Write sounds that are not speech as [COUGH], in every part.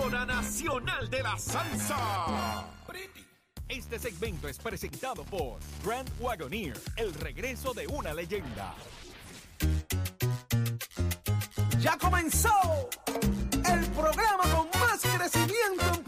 Hora Nacional de la Salsa. Este segmento es presentado por Grand Wagoneer, el regreso de una leyenda. Ya comenzó el programa con más crecimiento en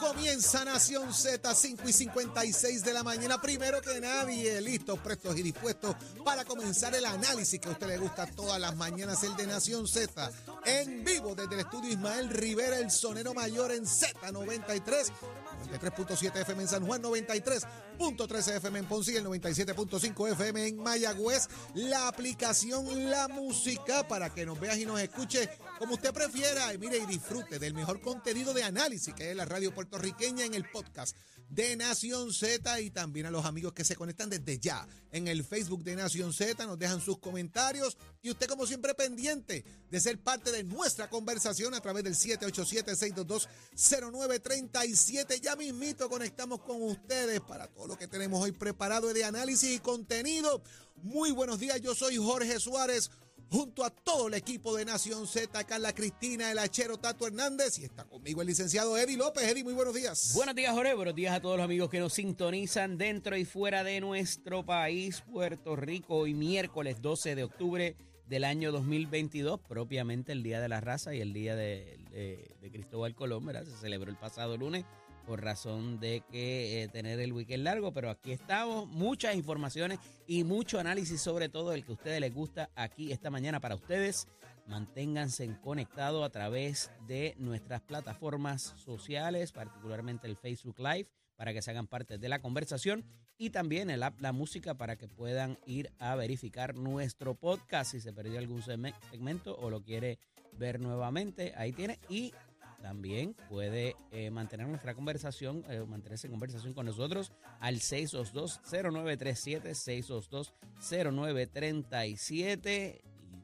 Comienza Nación Z, 5 y 56 de la mañana. Primero que nadie, listos, prestos y dispuestos para comenzar el análisis que a usted le gusta todas las mañanas, el de Nación Z. En vivo desde el estudio Ismael Rivera, el sonero mayor en Z93. 93.7 FM en San Juan, 93.13 FM en Ponce y el 97.5 FM en Mayagüez. La aplicación La Música para que nos veas y nos escuche como usted prefiera. Y mire y disfrute del mejor contenido de análisis que es la radio puertorriqueña en el podcast de Nación Z y también a los amigos que se conectan desde ya en el Facebook de Nación Z, nos dejan sus comentarios y usted como siempre pendiente de ser parte de nuestra conversación a través del 787-622-0937. Ya mismito conectamos con ustedes para todo lo que tenemos hoy preparado de análisis y contenido. Muy buenos días, yo soy Jorge Suárez junto a todo el equipo de Nación Z, Carla Cristina, el Achero Tato Hernández y está conmigo el licenciado Eddie López. Eddie, muy buenos días. Buenos días, Jorge. Buenos días a todos los amigos que nos sintonizan dentro y fuera de nuestro país, Puerto Rico. Hoy miércoles 12 de octubre del año 2022, propiamente el Día de la Raza y el Día de, de- Cristóbal Colón, ¿verdad? Se celebró el pasado lunes por razón de que eh, tener el weekend largo, pero aquí estamos, muchas informaciones y mucho análisis sobre todo el que a ustedes les gusta aquí esta mañana para ustedes. Manténganse conectados a través de nuestras plataformas sociales, particularmente el Facebook Live, para que se hagan parte de la conversación y también el app La Música para que puedan ir a verificar nuestro podcast si se perdió algún segme- segmento o lo quiere ver nuevamente. Ahí tiene y también puede eh, mantener nuestra conversación, eh, mantenerse en conversación con nosotros al 622-0937, 622-0937.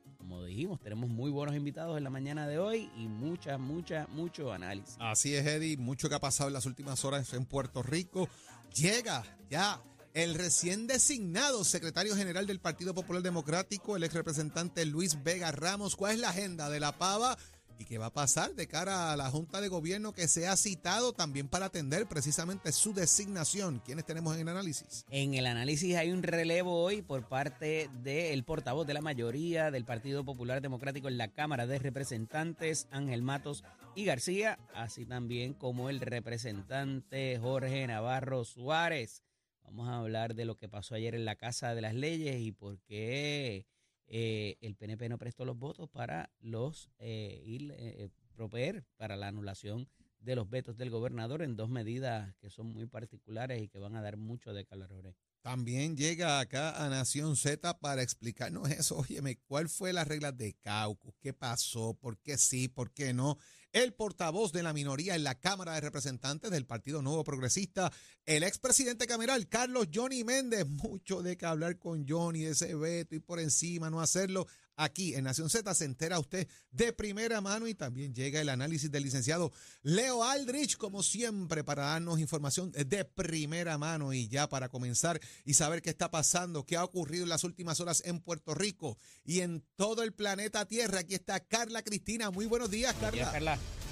Y como dijimos, tenemos muy buenos invitados en la mañana de hoy y mucha, mucha, mucho análisis. Así es, Eddie. Mucho que ha pasado en las últimas horas en Puerto Rico. Llega ya el recién designado secretario general del Partido Popular Democrático, el ex representante Luis Vega Ramos. ¿Cuál es la agenda de la pava? ¿Y qué va a pasar de cara a la Junta de Gobierno que se ha citado también para atender precisamente su designación? ¿Quiénes tenemos en el análisis? En el análisis hay un relevo hoy por parte del portavoz de la mayoría del Partido Popular Democrático en la Cámara de Representantes, Ángel Matos y García, así también como el representante Jorge Navarro Suárez. Vamos a hablar de lo que pasó ayer en la Casa de las Leyes y por qué eh, el PNP no prestó los votos para los eh, ir, eh, proveer para la anulación de los vetos del gobernador en dos medidas que son muy particulares y que van a dar mucho de calor. También llega acá a Nación Z para explicarnos eso. Óyeme, ¿cuál fue la regla de Caucus? ¿Qué pasó? ¿Por qué sí? ¿Por qué no? El portavoz de la minoría en la Cámara de Representantes del Partido Nuevo Progresista, el expresidente cameral Carlos Johnny Méndez. Mucho de que hablar con Johnny de ese veto y por encima no hacerlo. Aquí en Nación Z se entera usted de primera mano y también llega el análisis del licenciado Leo Aldrich, como siempre, para darnos información de primera mano y ya para comenzar y saber qué está pasando, qué ha ocurrido en las últimas horas en Puerto Rico y en todo el planeta Tierra. Aquí está Carla Cristina. Muy buenos días, Buenos días, Carla. Carla.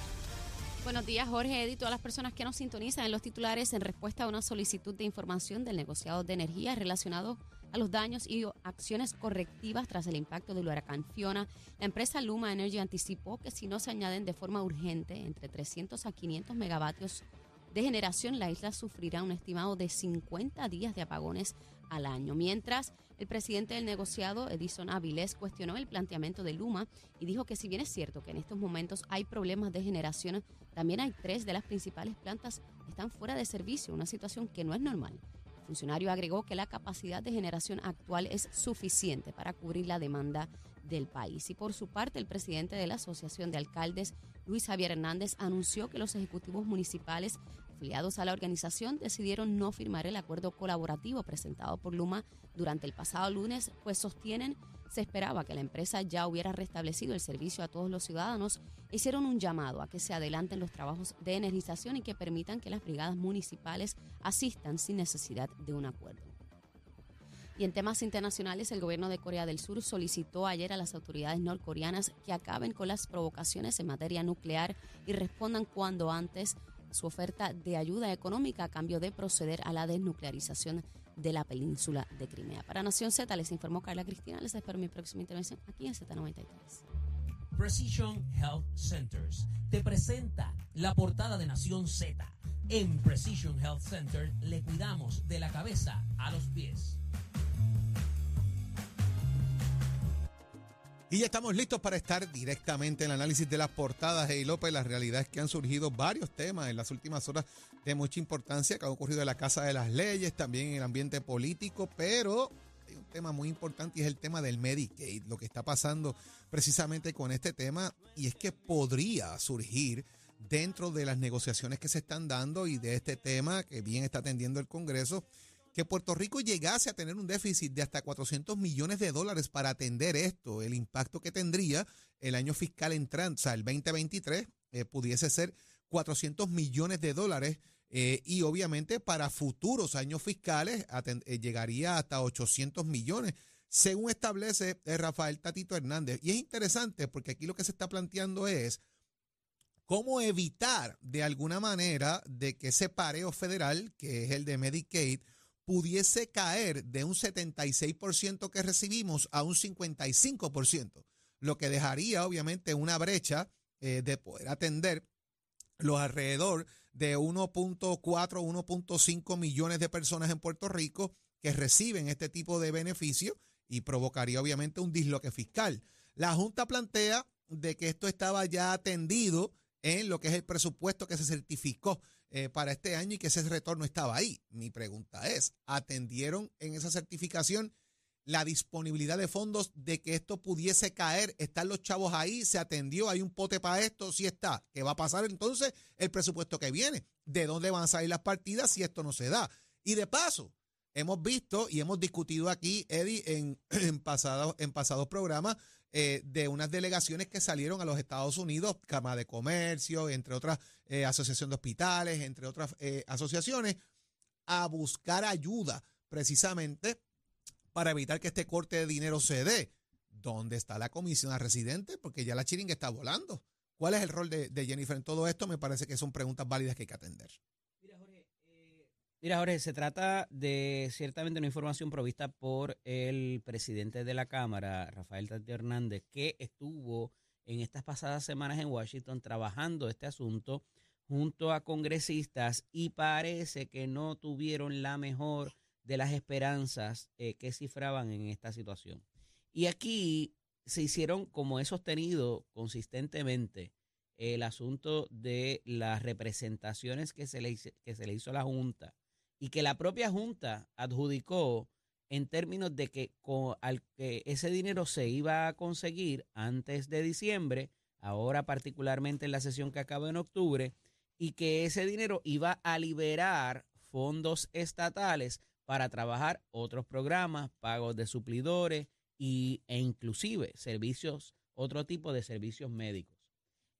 Buenos días, Jorge Eddy, todas las personas que nos sintonizan en los titulares en respuesta a una solicitud de información del negociado de energía relacionado a los daños y acciones correctivas tras el impacto del huracán Fiona. La empresa Luma Energy anticipó que si no se añaden de forma urgente entre 300 a 500 megavatios de generación, la isla sufrirá un estimado de 50 días de apagones al año. Mientras, el presidente del negociado, Edison Avilés, cuestionó el planteamiento de Luma y dijo que si bien es cierto que en estos momentos hay problemas de generación, también hay tres de las principales plantas que están fuera de servicio, una situación que no es normal. Funcionario agregó que la capacidad de generación actual es suficiente para cubrir la demanda del país. Y por su parte, el presidente de la Asociación de Alcaldes, Luis Javier Hernández, anunció que los ejecutivos municipales afiliados a la organización decidieron no firmar el acuerdo colaborativo presentado por Luma durante el pasado lunes, pues sostienen se esperaba que la empresa ya hubiera restablecido el servicio a todos los ciudadanos. Hicieron un llamado a que se adelanten los trabajos de energización y que permitan que las brigadas municipales asistan sin necesidad de un acuerdo. Y en temas internacionales, el gobierno de Corea del Sur solicitó ayer a las autoridades norcoreanas que acaben con las provocaciones en materia nuclear y respondan cuando antes su oferta de ayuda económica a cambio de proceder a la desnuclearización de la península de Crimea. Para Nación Z les informó Carla Cristina. Les espero mi próxima intervención aquí en Z93. Precision Health Centers te presenta la portada de Nación Z. En Precision Health Center le cuidamos de la cabeza a los pies. Y ya estamos listos para estar directamente en el análisis de las portadas. Hey López, la realidad es que han surgido varios temas en las últimas horas de mucha importancia que han ocurrido en la Casa de las Leyes, también en el ambiente político, pero hay un tema muy importante y es el tema del Medicaid, lo que está pasando precisamente con este tema, y es que podría surgir dentro de las negociaciones que se están dando y de este tema que bien está atendiendo el Congreso que Puerto Rico llegase a tener un déficit de hasta 400 millones de dólares para atender esto, el impacto que tendría el año fiscal entrante, o sea, el 2023 eh, pudiese ser 400 millones de dólares eh, y obviamente para futuros años fiscales eh, llegaría hasta 800 millones, según establece Rafael Tatito Hernández. Y es interesante porque aquí lo que se está planteando es cómo evitar de alguna manera de que ese pareo federal, que es el de Medicaid, pudiese caer de un 76% que recibimos a un 55%, lo que dejaría obviamente una brecha eh, de poder atender los alrededor de 1.4, 1.5 millones de personas en Puerto Rico que reciben este tipo de beneficio y provocaría obviamente un disloque fiscal. La Junta plantea de que esto estaba ya atendido en lo que es el presupuesto que se certificó eh, para este año y que ese retorno estaba ahí. Mi pregunta es, ¿atendieron en esa certificación la disponibilidad de fondos de que esto pudiese caer? ¿Están los chavos ahí? ¿Se atendió? ¿Hay un pote para esto? Sí está. ¿Qué va a pasar entonces el presupuesto que viene? ¿De dónde van a salir las partidas si esto no se da? Y de paso, hemos visto y hemos discutido aquí, Eddie, [CLEARS THROAT] en, pasados, programas, eh, de unas delegaciones que salieron a los Estados Unidos, Cama de Comercio, entre otras eh, asociaciones de hospitales, entre otras eh, asociaciones, a buscar ayuda precisamente para evitar que este corte de dinero se dé. ¿Dónde está la comisión a residentes? Porque ya la chiringa está volando. ¿Cuál es el rol de, de Jennifer en todo esto? Me parece que son preguntas válidas que hay que atender. Mira, Jorge, se trata de ciertamente una información provista por el presidente de la Cámara, Rafael Tati Hernández, que estuvo en estas pasadas semanas en Washington trabajando este asunto junto a congresistas y parece que no tuvieron la mejor de las esperanzas eh, que cifraban en esta situación. Y aquí se hicieron, como he sostenido consistentemente, el asunto de las representaciones que se le, que se le hizo a la Junta y que la propia Junta adjudicó en términos de que, con, al, que ese dinero se iba a conseguir antes de diciembre, ahora particularmente en la sesión que acaba en octubre, y que ese dinero iba a liberar fondos estatales para trabajar otros programas, pagos de suplidores y, e inclusive servicios, otro tipo de servicios médicos.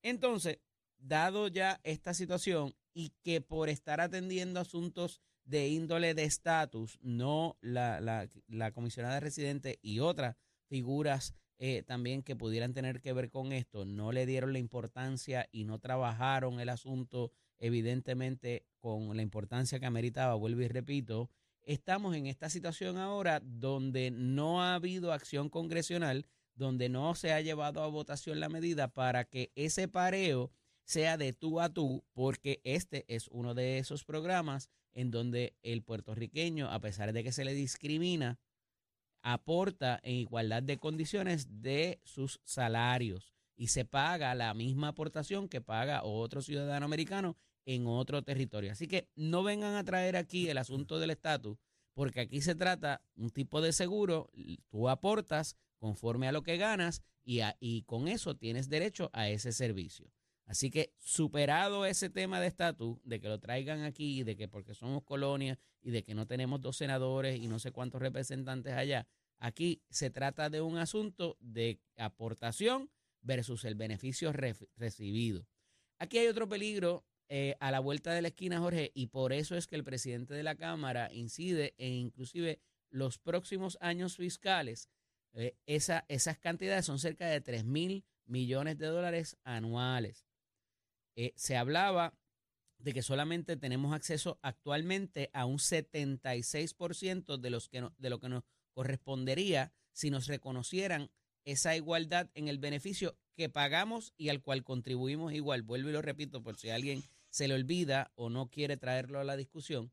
Entonces, dado ya esta situación y que por estar atendiendo asuntos de índole de estatus, no la, la, la, comisionada residente y otras figuras eh, también que pudieran tener que ver con esto, no le dieron la importancia y no trabajaron el asunto evidentemente con la importancia que ameritaba, vuelvo y repito, estamos en esta situación ahora donde no ha habido acción congresional, donde no se ha llevado a votación la medida para que ese pareo sea de tú a tú, porque este es uno de esos programas en donde el puertorriqueño, a pesar de que se le discrimina, aporta en igualdad de condiciones de sus salarios y se paga la misma aportación que paga otro ciudadano americano en otro territorio. Así que no vengan a traer aquí el asunto del estatus, porque aquí se trata un tipo de seguro, tú aportas conforme a lo que ganas y, y con eso tienes derecho a ese servicio. Así que superado ese tema de estatus, de que lo traigan aquí, de que porque somos colonia y de que no tenemos dos senadores y no sé cuántos representantes allá, aquí se trata de un asunto de aportación versus el beneficio recibido. Aquí hay otro peligro eh, a la vuelta de la esquina, Jorge, y por eso es que el presidente de la Cámara incide en inclusive los próximos años fiscales. Eh, esa, esas cantidades son cerca de 3 mil millones de dólares anuales. Eh, se hablaba de que solamente tenemos acceso actualmente a un 76% de, los que de lo que nos correspondería si nos reconocieran esa igualdad en el beneficio que pagamos y al cual contribuimos igual. Vuelvo y lo repito por si alguien se le olvida o no quiere traerlo a la discusión.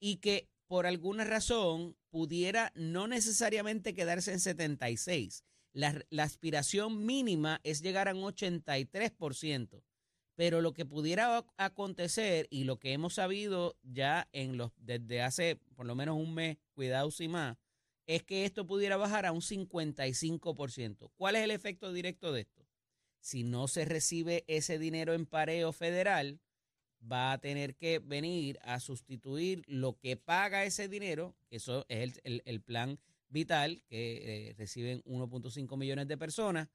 Y que por alguna razón pudiera no necesariamente quedarse en 76. La, la aspiración mínima es llegar a un 83%. Pero lo que pudiera acontecer y lo que hemos sabido ya en los desde hace por lo menos un mes, cuidado y más, es que esto pudiera bajar a un 55%. ¿Cuál es el efecto directo de esto? Si no se recibe ese dinero en pareo federal, va a tener que venir a sustituir lo que paga ese dinero, que eso es el, plan vital, que eh, reciben 1.5 millones de personas,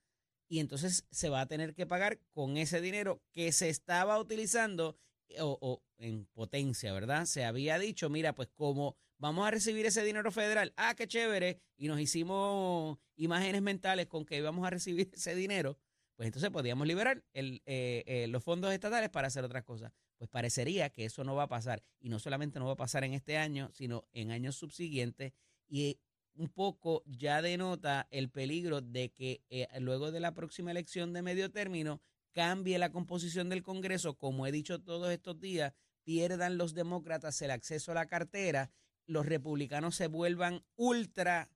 y entonces se va a tener que pagar con ese dinero que se estaba utilizando o, o en potencia, ¿verdad? Se había dicho, mira, pues como vamos a recibir ese dinero federal. Ah, qué chévere. Y nos hicimos imágenes mentales con que íbamos a recibir [LAUGHS] ese dinero. Pues entonces podíamos liberar eh, eh, los fondos estatales para hacer otras cosas. Pues parecería que eso no va a pasar. Y no solamente no va a pasar en este año, sino en años subsiguientes. Y un poco ya denota el peligro de que eh, luego de la próxima elección de medio término cambie la composición del Congreso, como he dicho todos estos días, pierdan los demócratas el acceso a la cartera los republicanos se vuelvan ultra,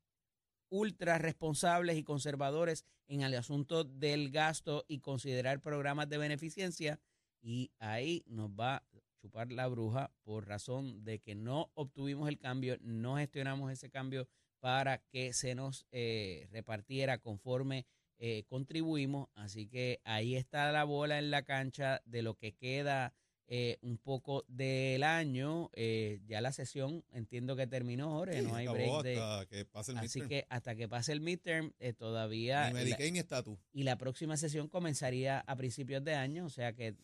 ultra responsables y conservadores en el asunto del gasto y considerar programas de beneficencia. Y ahí nos va a chupar la bruja por razón de que no obtuvimos el cambio, no gestionamos ese cambio para que se nos eh, repartiera conforme eh, contribuimos. Así que ahí está la bola en la cancha de lo que queda eh, un poco del año. Eh, ya la sesión entiendo que terminó, Jorge, no hay break de... que pase el así que hasta que pase el midterm eh, todavía... Ni Medicaid ni estatus. Y la próxima sesión comenzaría a principios de año, o sea que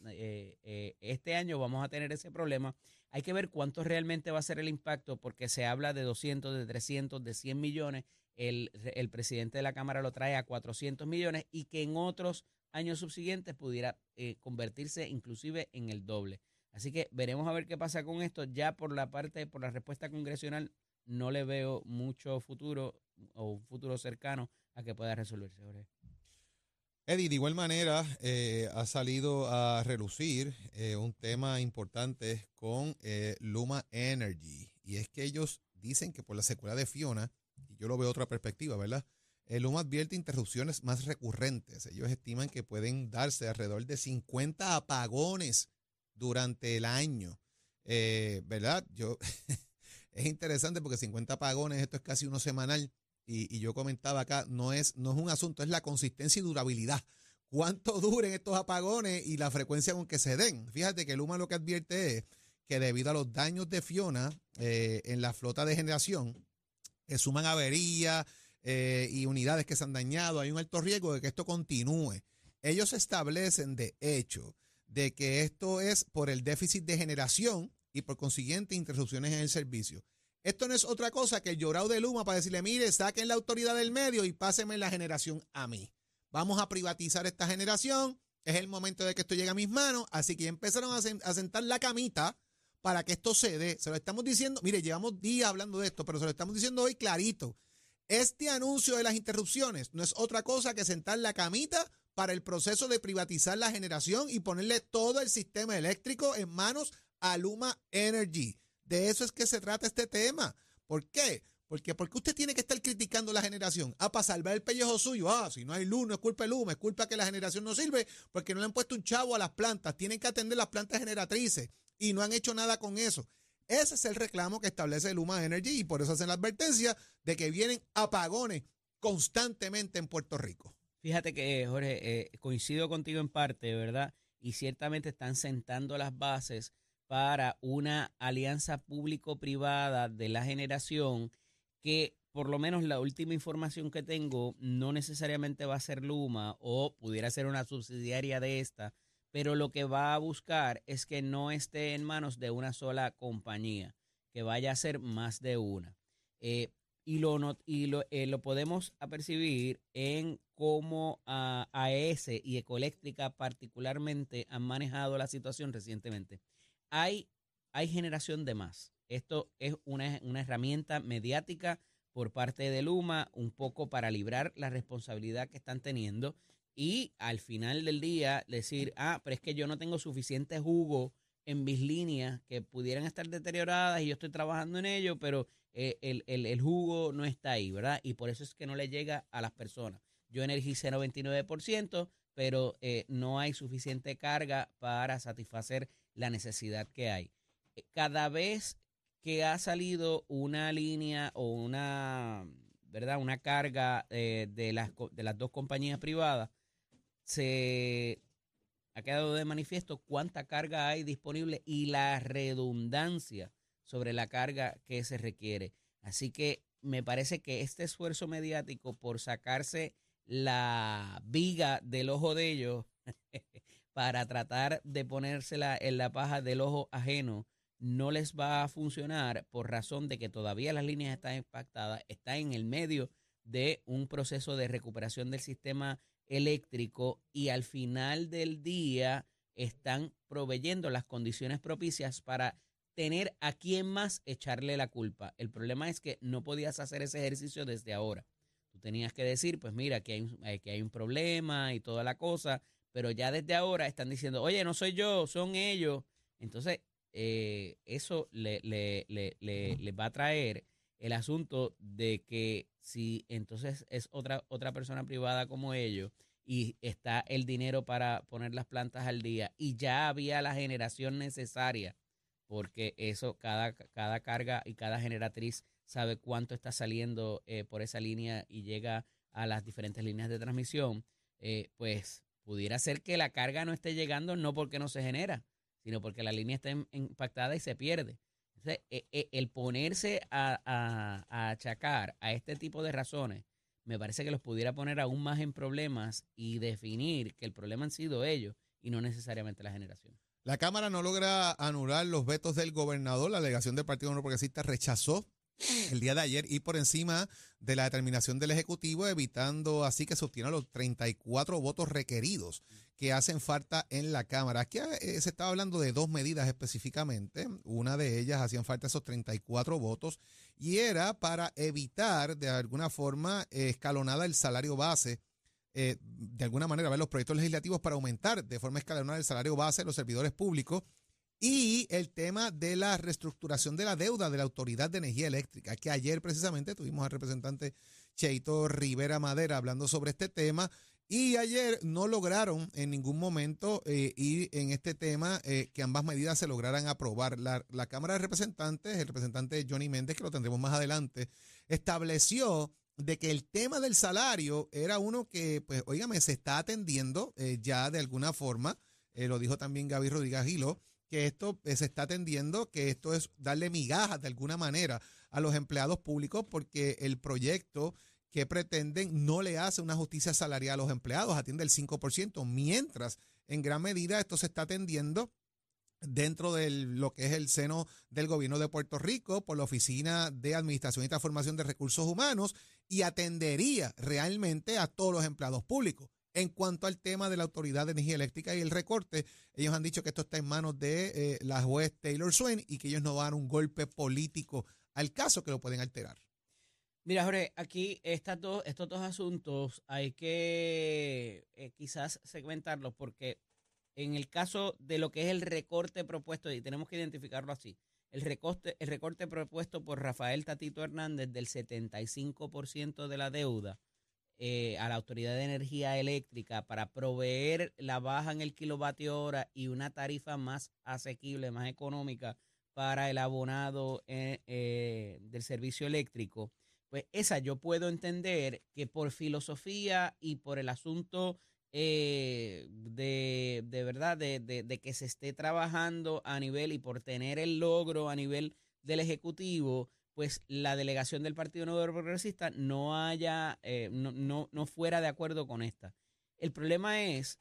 este año vamos a tener ese problema. Hay que ver cuánto realmente va a ser el impacto porque se habla de 200, de 300, de 100 millones. El, el presidente de la Cámara lo trae a 400 millones y que en otros años subsiguientes pudiera eh, convertirse inclusive en el doble. Así que veremos a ver qué pasa con esto. Ya por la parte, por la respuesta congresional, no le veo mucho futuro o un futuro cercano a que pueda resolverse. Eddie, de igual manera, eh, ha salido a relucir eh, un tema importante con Luma Energy. Y es que ellos dicen que por la secuela de Fiona, y yo lo veo otra perspectiva, ¿verdad? Luma advierte interrupciones más recurrentes. Ellos estiman que pueden darse alrededor de 50 apagones durante el año. Eh, ¿Verdad? Yo [LAUGHS] es interesante porque 50 apagones, esto es casi uno semanal. Y, yo comentaba acá, no es, no es un asunto, es la consistencia y durabilidad. ¿Cuánto [LAUGHS] duren estos apagones y la frecuencia con que se den? Fíjate que Luma lo que advierte es que debido a los daños de Fiona eh, en la flota de generación, que suman averías, eh, y unidades que se han dañado, hay un alto riesgo de que esto continúe. Ellos establecen, de hecho, de que esto es por el déficit de generación y por consiguiente interrupciones en el servicio. Esto no es otra cosa que el llorado de Luma para decirle, mire, saquen la autoridad del medio y pásenme la generación a mí. Vamos a privatizar esta generación, es el momento de que esto llegue a mis manos, así que empezaron a sentar la camita para que esto se dé. Se lo estamos diciendo, mire, llevamos días hablando de esto, pero se lo estamos diciendo hoy clarito. Este anuncio de las interrupciones no es otra cosa que sentar la camita para el proceso de privatizar la generación y ponerle todo el sistema eléctrico en manos a Luma Energy. De eso es que se trata este tema. ¿Por qué? Porque, porque usted tiene que estar criticando la generación. Ah, para salvar el pellejo suyo. Ah, si no hay luz, no es culpa de luz, es culpa que la generación no sirve porque no le han puesto un chavo a las plantas. Tienen que atender las plantas generatrices y no han hecho nada con eso. Ese es el reclamo que establece Luma Energy y por eso hacen la advertencia de que vienen apagones constantemente en Puerto Rico. Fíjate que, Jorge, eh, coincido contigo en parte, ¿verdad? Y ciertamente están sentando las bases para una alianza público-privada de la generación que por lo menos la última información que tengo no necesariamente va a ser Luma o pudiera ser una subsidiaria de esta, pero lo que va a buscar es que no esté en manos de una sola compañía, que vaya a ser más de una. Eh, y lo, y lo, eh, lo, podemos apercibir en cómo AES y Ecoeléctrica particularmente han manejado la situación recientemente. Hay, hay generación de más. Esto es una, una herramienta mediática por parte de Luma, un poco para librar la responsabilidad que están teniendo y al final del día decir, ah, pero es que yo no tengo suficiente jugo en mis líneas que pudieran estar deterioradas y yo estoy trabajando en ello, pero eh, el, jugo no está ahí, ¿verdad? Y por eso es que no le llega a las personas. Yo energicé 99%, pero eh, no hay suficiente carga para satisfacer la necesidad que hay. Eh, cada vez que ha salido una línea o una, ¿verdad? Una carga de, las, de las dos compañías privadas, se ha quedado de manifiesto cuánta carga hay disponible y la redundancia sobre la carga que se requiere. Así que me parece que este esfuerzo mediático por sacarse la viga del ojo de ellos [LAUGHS] para tratar de ponérsela en la paja del ojo ajeno no les va a funcionar por razón de que todavía las líneas están impactadas, está en el medio de un proceso de recuperación del sistema eléctrico y al final del día están proveyendo las condiciones propicias para tener a quién más echarle la culpa. El problema es que no podías hacer ese ejercicio desde ahora. Tú tenías que decir, pues mira, que hay, eh, que hay un problema y toda la cosa, pero ya desde ahora están diciendo, oye, no soy yo, son ellos. Entonces, eh, eso le, le, le, le, va a traer el asunto de que si entonces es otra, otra persona privada como ellos y está el dinero para poner las plantas al día y ya había la generación necesaria, porque eso, cada, cada carga y cada generatriz sabe cuánto está saliendo eh, por esa línea y llega a las diferentes líneas de transmisión, eh, pues pudiera ser que la carga no esté llegando no porque no se genera, sino porque la línea está impactada y se pierde. Entonces, e, el ponerse a, a achacar a este tipo de razones me parece que los pudiera poner aún más en problemas y definir que el problema han sido ellos y no necesariamente la generación. La Cámara no logra anular los vetos del gobernador. La delegación del Partido No Progresista rechazó el día de ayer ir por encima de la determinación del Ejecutivo, evitando así que se obtieran los 34 votos requeridos que hacen falta en la Cámara. Aquí eh, se estaba hablando de dos medidas específicamente. Una de ellas hacían falta esos 34 votos y era para evitar de alguna forma escalonada el salario base. Eh, de alguna manera, ver los proyectos legislativos para aumentar de forma escalonada el salario base de los servidores públicos y el tema de la reestructuración de la deuda de la Autoridad de Energía Eléctrica, que ayer precisamente tuvimos al representante Cheito Rivera Madera hablando sobre este tema. Y ayer no lograron en ningún momento eh, ir en este tema eh, que ambas medidas se lograran aprobar. La, la, Cámara de Representantes, el representante Johnny Méndez, que lo tendremos más adelante, estableció de que el tema del salario era uno que, pues, oígame, se está atendiendo eh, ya de alguna forma. lo dijo también Gaby Rodríguez Gilo que esto eh, se está atendiendo, que esto es darle migajas de alguna manera a los empleados públicos porque el proyecto que pretenden no le hace una justicia salarial a los empleados, atiende el 5%, mientras en gran medida esto se está atendiendo dentro de lo que es el seno del gobierno de Puerto Rico por la Oficina de Administración y Transformación de Recursos Humanos y atendería realmente a todos los empleados públicos. En cuanto al tema de la Autoridad de Energía Eléctrica y el recorte, ellos han dicho que esto está en manos de eh, la juez Taylor Swain y que ellos no van a dar un golpe político al caso que lo pueden alterar. Mira, Jorge, aquí estas dos, estos dos asuntos hay que eh, quizás segmentarlos porque en el caso de lo que es el recorte propuesto, y tenemos que identificarlo así, el recorte, propuesto por Rafael Tatito Hernández del 75% de la deuda eh, a la Autoridad de Energía Eléctrica para proveer la baja en el kilovatio hora y una tarifa más asequible, más económica para el abonado eh, eh, del servicio eléctrico, pues esa yo puedo entender que por filosofía y por el asunto de, de, verdad, de, de, que se esté trabajando a nivel y por tener el logro a nivel del Ejecutivo, pues la delegación del Partido Nuevo Progresista no haya, eh, no, no, no fuera de acuerdo con esta. El problema es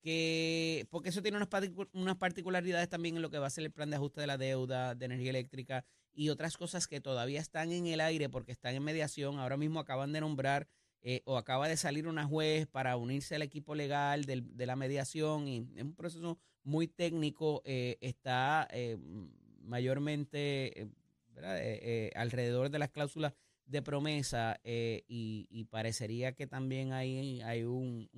que, porque eso tiene unas, unas particularidades también en lo que va a ser el plan de ajuste de la deuda de energía eléctrica y otras cosas que todavía están en el aire porque están en mediación. Ahora mismo acaban de nombrar eh, o acaba de salir una juez para unirse al equipo legal del, de la mediación y es un proceso muy técnico, eh, está eh, mayormente eh, eh, alrededor de las cláusulas de promesa y, y, parecería que también hay, hay un,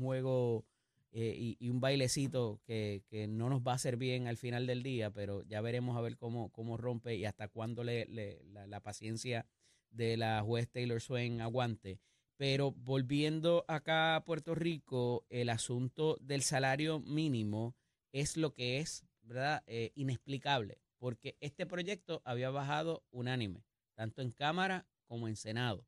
juego y, un bailecito que, que, no nos va a hacer bien al final del día, pero ya veremos a ver cómo, cómo rompe y hasta cuándo le, le la, la, paciencia de la juez Taylor Swain aguante. Pero volviendo acá a Puerto Rico, el asunto del salario mínimo es lo que es, ¿verdad? Eh, inexplicable, porque este proyecto había bajado unánime, tanto en Cámara como en Senado.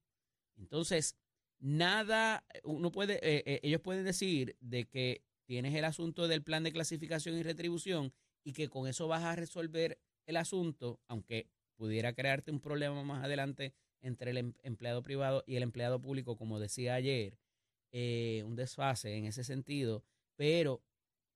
Entonces, nada, uno puede, eh, eh, ellos pueden decir de que tienes el asunto del plan de clasificación y retribución y que con eso vas a resolver el asunto, aunque pudiera crearte un problema más adelante entre el em, empleado privado y el empleado público, como decía ayer, eh, un desfase en ese sentido, pero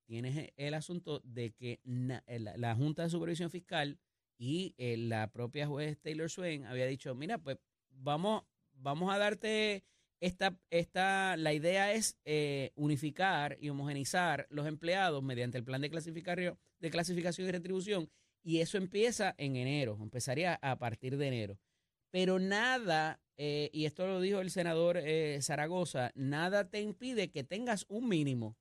tienes el asunto de que na, la, Junta de Supervisión Fiscal y eh, la propia juez Taylor Swain había dicho, mira, pues vamos, vamos a darte esta, esta, la idea es eh, unificar y homogenizar los empleados mediante el plan de clasificación, de clasificación y retribución, y eso empieza en enero, empezaría a partir de enero. Pero nada, eh, y esto lo dijo el senador eh, Zaragoza, nada te impide que tengas un mínimo.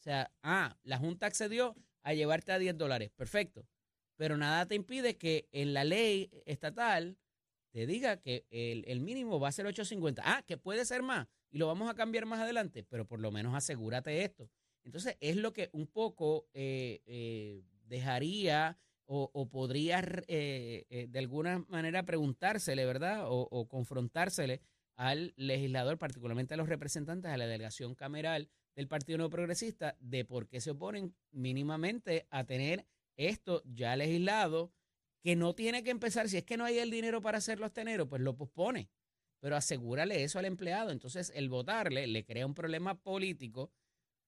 O sea, ah, la Junta accedió a llevarte a 10 dólares, perfecto. Pero nada te impide que en la ley estatal te diga que el, el mínimo va a ser 8.50. Ah, que puede ser más y lo vamos a cambiar más adelante, pero por lo menos asegúrate esto. Entonces, es lo que un poco eh, eh, dejaría o, o podría eh, eh, de alguna manera preguntársele, ¿verdad? O, o, confrontársele al legislador, particularmente a los representantes, a la delegación cameral del Partido Nuevo Progresista, de por qué se oponen mínimamente a tener esto ya legislado, que no tiene que empezar, si es que no hay el dinero para hacerlo hasta enero, pues lo pospone. Pero asegúrale eso al empleado. Entonces, el votarle le crea un problema político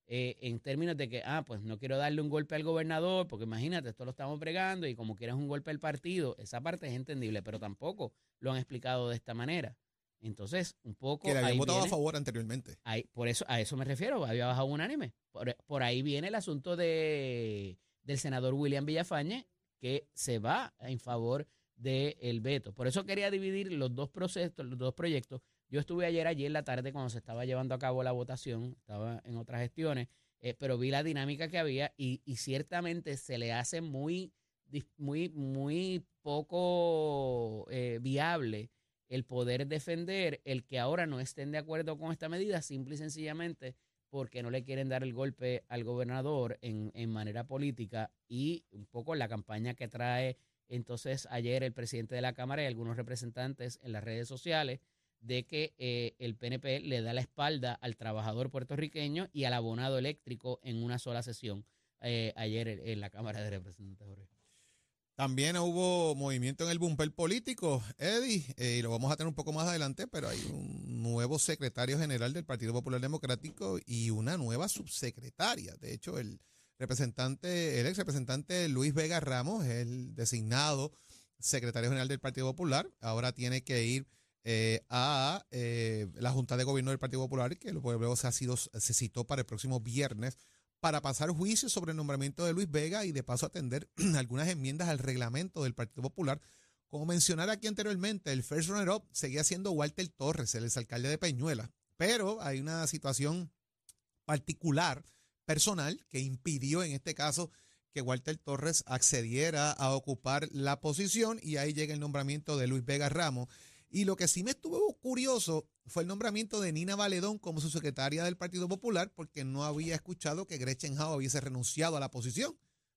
eh, en términos de que, ah, pues no quiero darle un golpe al gobernador, porque imagínate, esto lo estamos bregando y como quieras un golpe al partido, esa parte es entendible, pero tampoco lo han explicado de esta manera. Entonces, un poco. Que le habían votado viene, a favor anteriormente. Ahí, por eso, a eso me refiero, había bajado unánime. Por, por ahí viene el asunto de, del senador William Villafañe, que se va en favor del de veto. Por eso quería dividir los dos procesos, los dos proyectos. Yo estuve ayer, allí en la tarde, cuando se estaba llevando a cabo la votación, estaba en otras gestiones, eh, pero vi la dinámica que había y, y, ciertamente se le hace muy, muy, muy poco eh, viable el poder defender el que ahora no estén de acuerdo con esta medida, simple y sencillamente porque no le quieren dar el golpe al gobernador en, en manera política y un poco la campaña que trae entonces ayer el presidente de la Cámara y algunos representantes en las redes sociales de que eh, el PNP le da la espalda al trabajador puertorriqueño y al abonado eléctrico en una sola sesión eh, ayer en, en, la Cámara de Representantes. También hubo movimiento en el bumper político, Eddie, eh, y lo vamos a tener un poco más adelante, pero hay un nuevo secretario general del Partido Popular Democrático y una nueva subsecretaria. De hecho, el representante, el ex representante Luis Vega Ramos, el designado secretario general del Partido Popular, ahora tiene que ir eh, a eh, la Junta de Gobierno del Partido Popular, que luego se, ha sido, se citó para el próximo viernes, para pasar juicio sobre el nombramiento de Luis Vega y de paso atender [CLEARS THROAT] algunas enmiendas al reglamento del Partido Popular. Como mencionar aquí anteriormente, el first runner-up seguía siendo Walter Torres, el exalcalde de Peñuela, pero hay una situación particular, personal, que impidió en este caso que Walter Torres accediera a ocupar la posición y ahí llega el nombramiento de Luis Vega Ramos. Y lo que sí me estuvo curioso fue el nombramiento de Nina Valedón como su secretaria del Partido Popular, porque no había escuchado que Gretchen Howe hubiese renunciado a la posición,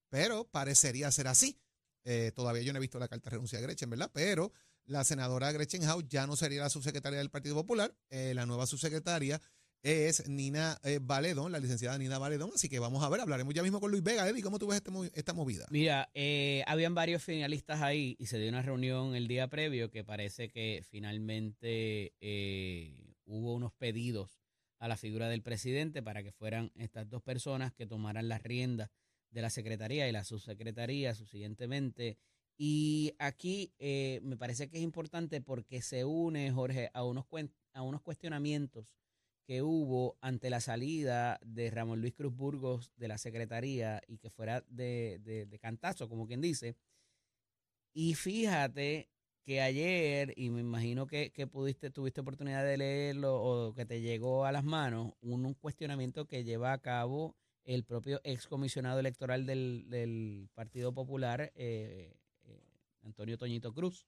pero parecería ser así. Eh, todavía yo no he visto la carta de renuncia de Gretchen, ¿verdad? Pero la senadora Gretchen Howe ya no sería la subsecretaria del Partido Popular, eh, la nueva subsecretaria es Nina eh, Valedón, la licenciada Nina Valedón. Así que vamos a ver, hablaremos ya mismo con Luis Vega. Eddie, ¿cómo tú ves este esta movida? Mira, eh, habían varios finalistas ahí y se dio una reunión el día previo que parece que finalmente eh, hubo unos pedidos a la figura del presidente para que fueran estas dos personas que tomaran las riendas de la secretaría y la subsecretaría subsiguientemente. Y aquí me parece que es importante porque se une, Jorge, a unos, a unos cuestionamientos que hubo ante la salida de Ramón Luis Cruz Burgos de la Secretaría y que fuera de, de, cantazo, como quien dice. Y fíjate que ayer, y me imagino que, pudiste, tuviste oportunidad de leerlo o que te llegó a las manos, un, cuestionamiento que lleva a cabo el propio excomisionado electoral del, Partido Popular, eh, eh, Antonio Toñito Cruz,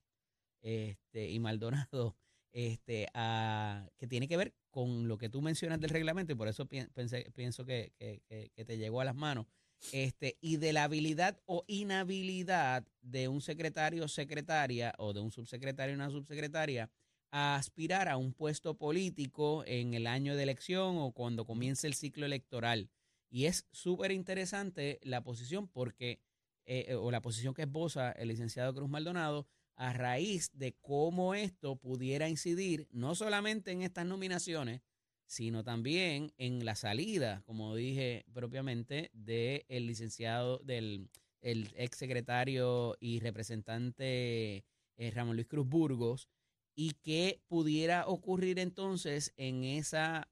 este, y Maldonado, este, a, que tiene que ver con lo que tú mencionas del reglamento, y por eso pienso que, te llegó a las manos, este, y de la habilidad o inhabilidad de un secretario o secretaria, o de un subsecretario o una subsecretaria, a aspirar a un puesto político en el año de elección o cuando comience el ciclo electoral. Y es súper interesante la posición porque, eh, o la posición que esboza el licenciado Cruz Maldonado, a raíz de cómo esto pudiera incidir no solamente en estas nominaciones, sino también en la salida, como dije propiamente, del licenciado, del el ex secretario y representante eh, Ramón Luis Cruz Burgos, y qué pudiera ocurrir entonces en esa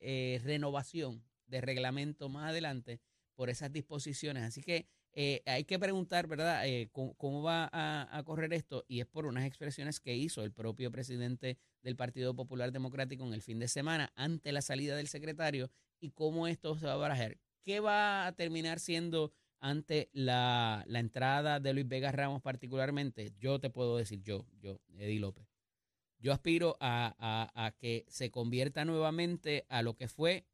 eh, renovación de reglamento más adelante por esas disposiciones. Así que eh, hay que preguntar, ¿verdad?, eh, ¿cómo, va a, correr esto? Y es por unas expresiones que hizo el propio presidente del Partido Popular Democrático en el fin de semana ante la salida del secretario y cómo esto se va a barajar. ¿Qué va a terminar siendo ante la, entrada de Luis Vega Ramos particularmente? Yo te puedo decir, yo, yo, Eddie López, yo aspiro a, a que se convierta nuevamente a lo que fue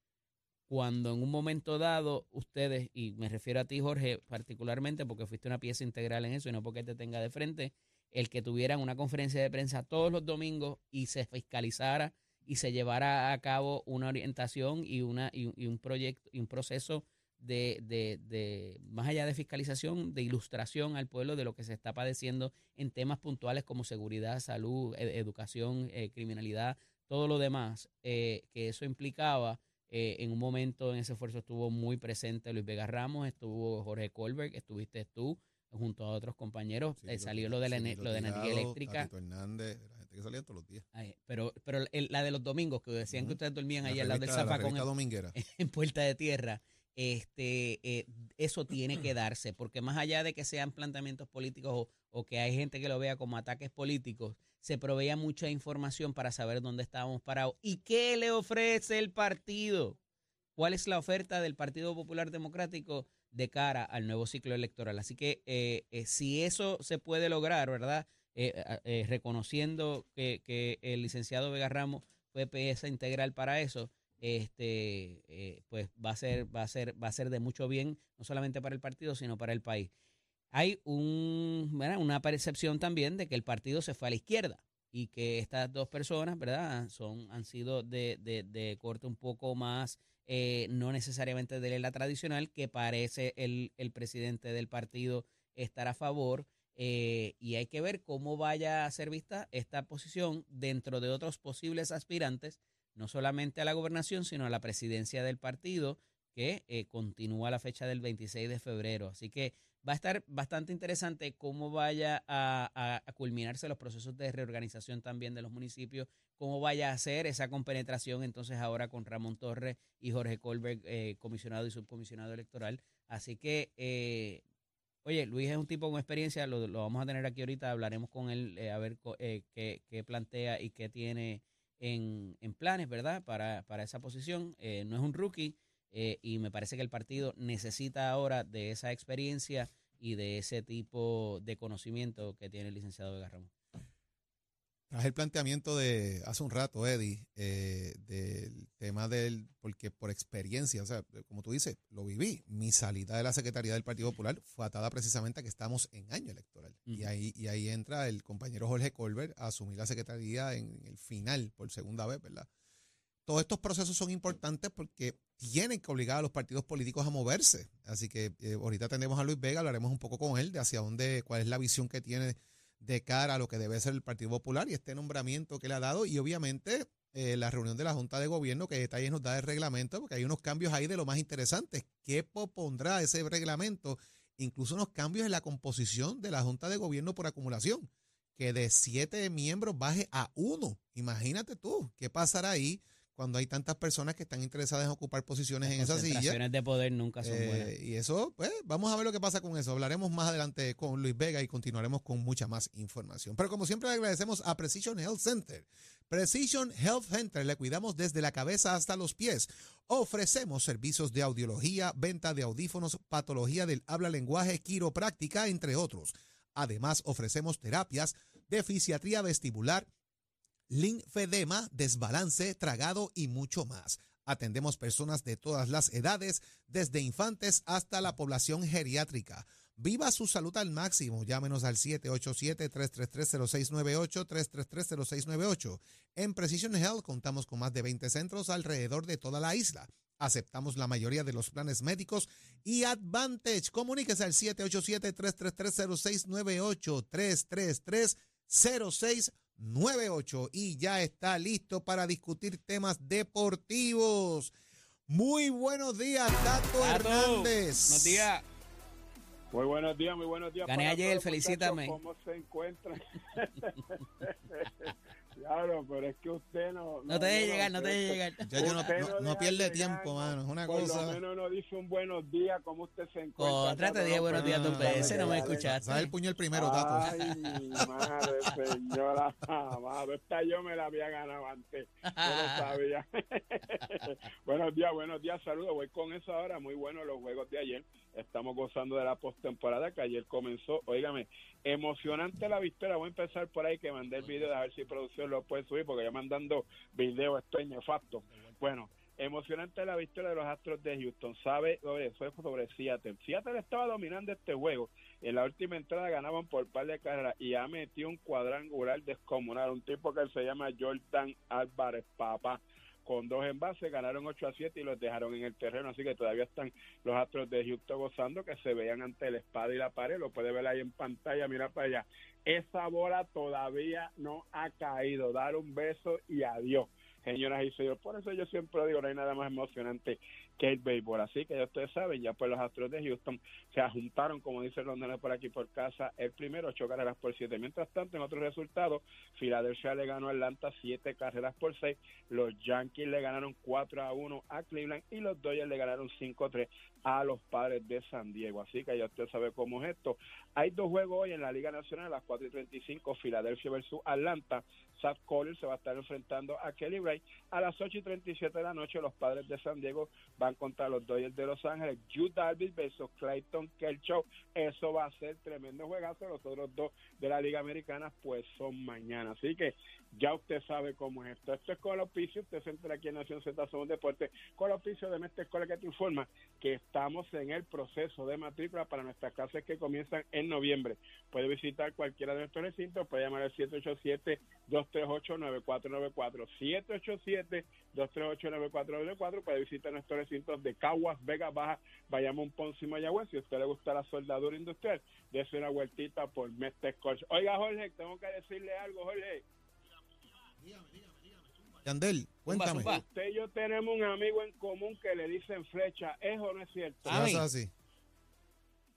cuando en un momento dado ustedes, y me refiero a ti Jorge particularmente porque fuiste una pieza integral en eso y no porque te tenga de frente, el que tuvieran una conferencia de prensa todos los domingos y se fiscalizara y se llevara a cabo una orientación y, una, y, un proyecto y un proceso de, de, de, más allá de fiscalización, de ilustración al pueblo de lo que se está padeciendo en temas puntuales como seguridad, salud, e, educación, eh, criminalidad, todo lo demás, eh, que eso implicaba eh, en un momento en ese esfuerzo estuvo muy presente Luis Vega Ramos, estuvo Jorge Colberg, estuviste tú junto a otros compañeros. Eh, salió lo de la, lo de energía eléctrica. Hernández, la gente que salía todos los días. pero pero la de los domingos, que decían que ustedes dormían ahí al lado del zafacón en, [LAUGHS] en Puerta de Tierra este, eh, eso tiene que darse, porque más allá de que sean planteamientos políticos o, que hay gente que lo vea como ataques políticos, se proveía mucha información para saber dónde estábamos parados y qué le ofrece el partido. ¿Cuál es la oferta del Partido Popular Democrático de cara al nuevo ciclo electoral? Así que eh, eh, si eso se puede lograr, ¿verdad? reconociendo que, el licenciado Vega Ramos fue pieza integral para eso, este, eh, pues va a ser, va a ser, va a ser de mucho bien, no solamente para el partido, sino para el país. Hay un, una percepción también de que el partido se fue a la izquierda y que estas dos personas, ¿verdad? Son, han sido de, de, de corte un poco más, eh, no necesariamente de la tradicional, que parece el, el presidente del partido estar a favor. Eh, y hay que ver cómo vaya a ser vista esta posición dentro de otros posibles aspirantes no solamente a la gobernación, sino a la presidencia del partido, que eh, continúa la fecha del 26 de febrero. Así que va a estar bastante interesante cómo vaya a, culminarse los procesos de reorganización también de los municipios, cómo vaya a ser esa compenetración entonces ahora con Ramón Torres y Jorge Colberg, eh, comisionado y subcomisionado electoral. Así que, eh, oye, Luis es un tipo con experiencia, lo, vamos a tener aquí ahorita, hablaremos con él a ver qué, qué plantea y qué tiene en, en planes, ¿verdad? Para, para esa posición. Eh, no es un rookie, eh, y me parece que el partido necesita ahora de esa experiencia y de ese tipo de conocimiento que tiene el licenciado Vega Ramos. Tras el planteamiento de hace un rato, Eddie, eh, del tema del, porque por experiencia, o sea, como tú dices, lo viví. Mi salida de la Secretaría del Partido Popular fue atada precisamente a que estamos en año electoral. y, ahí, y ahí entra el compañero Jorge Colbert a asumir la Secretaría en el final, por segunda vez, ¿verdad? Todos estos procesos son importantes porque tienen que obligar a los partidos políticos a moverse. Así que eh, ahorita tendremos a Luis Vega, hablaremos un poco con él de hacia dónde, cuál es la visión que tiene de cara a lo que debe ser el Partido Popular y este nombramiento que le ha dado y obviamente eh, la reunión de la Junta de Gobierno que detalles nos da el reglamento porque hay unos cambios ahí de lo más interesantes. ¿Qué pondrá ese reglamento? Incluso unos cambios en la composición de la Junta de Gobierno por acumulación, que de siete miembros baje a uno. Imagínate tú, ¿qué pasará ahí? Cuando hay tantas personas que están interesadas en ocupar posiciones en esa silla. Las de poder nunca son buenas. Eh, y eso, pues, vamos a ver lo que pasa con eso. Hablaremos más adelante con Luis Vega y continuaremos con mucha más información. Pero como siempre, le agradecemos a Precision Health Center. Precision Health Center le cuidamos desde la cabeza hasta los pies. Ofrecemos servicios de audiología, venta de audífonos, patología del habla-lenguaje, quiropráctica, entre otros. Además, ofrecemos terapias de fisiatría vestibular, linfedema, desbalance, tragado y mucho más. Atendemos personas de todas las edades, desde infantes hasta la población geriátrica. Viva su salud al máximo. Llámenos al 787-333-0698, 333-0698. En Precision Health contamos con más de 20 centros alrededor de toda la isla. Aceptamos la mayoría de los planes médicos y Advantage. Comuníquese al 787-333-0698, 333-0698. 98 y ya está listo para discutir temas deportivos. Muy buenos días, Tato, Hernández. Buenos días. Muy buenos días, muy buenos días. Gané ayer, felicítame. ¿Cómo se encuentran? [LAUGHS] Claro, pero es que usted no. No, te debe llegar, no te debe llegar. Ya yo no, no, pierde tiempo, mano. Es una por cosa. Por lo menos no dice un buenos días, ¿cómo usted se encuentra? Contra, te dije buenos días dos veces, no me escuchaste. ¿Sabes el puño el primero, Tato? Ay, madre señora. Madre, esta yo me la había ganado antes. No lo [LAUGHS] sabía. [LAUGHS] buenos días, buenos días, saludos. Voy con eso ahora. Muy buenos los juegos de ayer. Estamos gozando de la postemporada que ayer comenzó. Óigame, emocionante la victoria. Voy a empezar por ahí que mandé el video de a ver si producción lo puede subir porque ya mandando video estoy nefasto. Bueno, emocionante la victoria de los Astros de Houston. Sabe, fue sobre Seattle. Seattle estaba dominando este juego. En la última entrada ganaban por par de carreras y ha metido un cuadrangular descomunal. Un tipo que se llama Jordan Álvarez Papa con dos envases, ganaron 8 a 7 y los dejaron en el terreno, así que todavía están los Astros de Houston gozando que se veían ante la espada y la pared, lo puede ver ahí en pantalla, mira para allá. Esa bola todavía no ha caído, dar un beso y adiós señoras y señores. Por eso yo siempre digo, no hay nada más emocionante que el béisbol. Así que ya ustedes saben, ya pues los Astros de Houston se ajuntaron, como dice Londres por aquí por casa, el primero, ocho carreras por siete. Mientras tanto, en otros resultados, Filadelfia le ganó a Atlanta siete carreras por seis, los Yankees le ganaron cuatro a uno a Cleveland y los Dodgers le ganaron cinco a tres a los padres de San Diego. Así que ya usted sabe cómo es esto. Hay dos juegos hoy en la Liga Nacional, a las 4 y 35, Filadelfia versus Atlanta. South Collins se va a estar enfrentando a Kelly Bray. A las 8 y 37 de la noche, los padres de San Diego van contra los Dodgers de Los Ángeles. Hugh Darvish versus Clayton Kershaw. Eso va a ser tremendo juegazo. Los otros dos de la Liga Americana, pues son mañana. Así que ya usted sabe cómo es esto. Esto es con el oficio. Usted se entra aquí en Nación Z Somos Deporte. Con el oficio de Mestre Escuela que te informa que estamos en el proceso de matrícula para nuestras clases que comienzan en noviembre. Puede visitar cualquiera de nuestros recintos. Puede llamar al 787 238-9494. 787-238-9494 para visitar nuestros recintos de Caguas, Vega Baja, Bayamón, Ponce y Mayagüez. Si a usted le gusta la soldadura industrial, dése una vueltita por Mestre Oiga, Jorge, tengo que decirle algo, Jorge. Dígame, dígame, dígame. Yandel, cuéntame. Usted y yo tenemos un amigo en común que le dicen flecha. ¿Eso no es cierto? ¿Es así?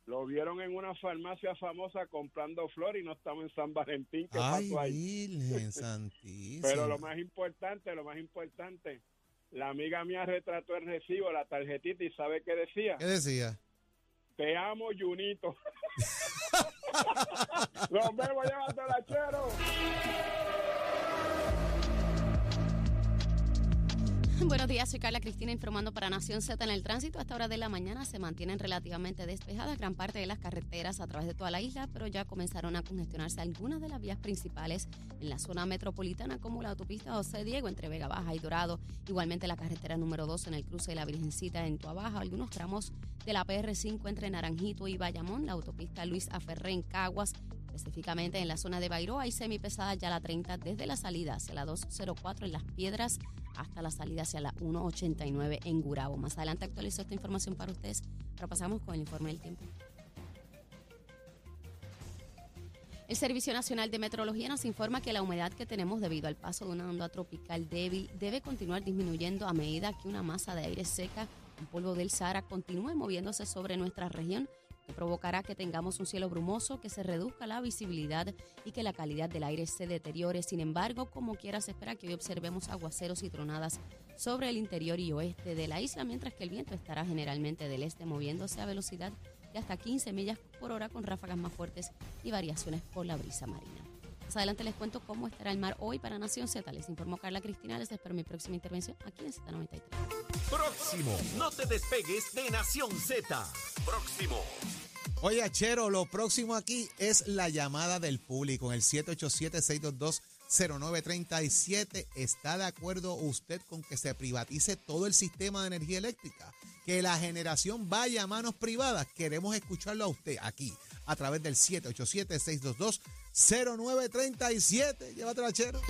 Lo vieron en una farmacia famosa comprando flor y no estamos en San Valentín. ¿Qué Ay, pasó ahí? Virgen [LAUGHS] santísima. Pero lo más importante, lo más importante, la amiga mía retrató el recibo, la tarjetita y ¿sabe qué decía? ¿Qué decía? Te amo, Junito. [LAUGHS] Los vemos llevando el [LAUGHS] Buenos días, soy Carla Cristina informando para Nación Z en el tránsito. A esta hora de la mañana se mantienen relativamente despejadas gran parte de las carreteras a través de toda la isla, pero ya comenzaron a congestionarse algunas de las vías principales en la zona metropolitana, como la autopista José Diego entre Vega Baja y Dorado. Igualmente la carretera número 2 en el cruce de la Virgencita en Tuabaja, algunos tramos de la PR5 entre Naranjito y Bayamón, la autopista Luis Aferré en Caguas, específicamente en la zona de Bairoa hay semipesada ya la 30 desde la salida hacia la 204 en Las Piedras hasta la salida hacia la 189 en Gurabo. Más adelante actualizo esta información para ustedes, pero pasamos con el informe del tiempo. El Servicio Nacional de Meteorología nos informa que la humedad que tenemos debido al paso de una onda tropical débil debe continuar disminuyendo a medida que una masa de aire seca, un polvo del Sahara, continúe moviéndose sobre nuestra región que provocará que tengamos un cielo brumoso, que se reduzca la visibilidad y que la calidad del aire se deteriore. Sin embargo, como quiera, se espera que hoy observemos aguaceros y tronadas sobre el interior y oeste de la isla, mientras que el viento estará generalmente del este moviéndose a velocidad de hasta 15 millas por hora con ráfagas más fuertes y variaciones por la brisa marina. Más adelante les cuento cómo estará el mar hoy para Nación Z. Les informó Carla Cristina. Les espero mi próxima intervención aquí en Z93. Próximo. No te despegues de Nación Z. Próximo. Oye, Achero, lo próximo aquí es la llamada del público en el 787-622-0937. ¿Está de acuerdo usted con que se privatice todo el sistema de energía eléctrica? Que la generación vaya a manos privadas. Queremos escucharlo a usted aquí a través del 787-622-0937. Llévatelo, Achero.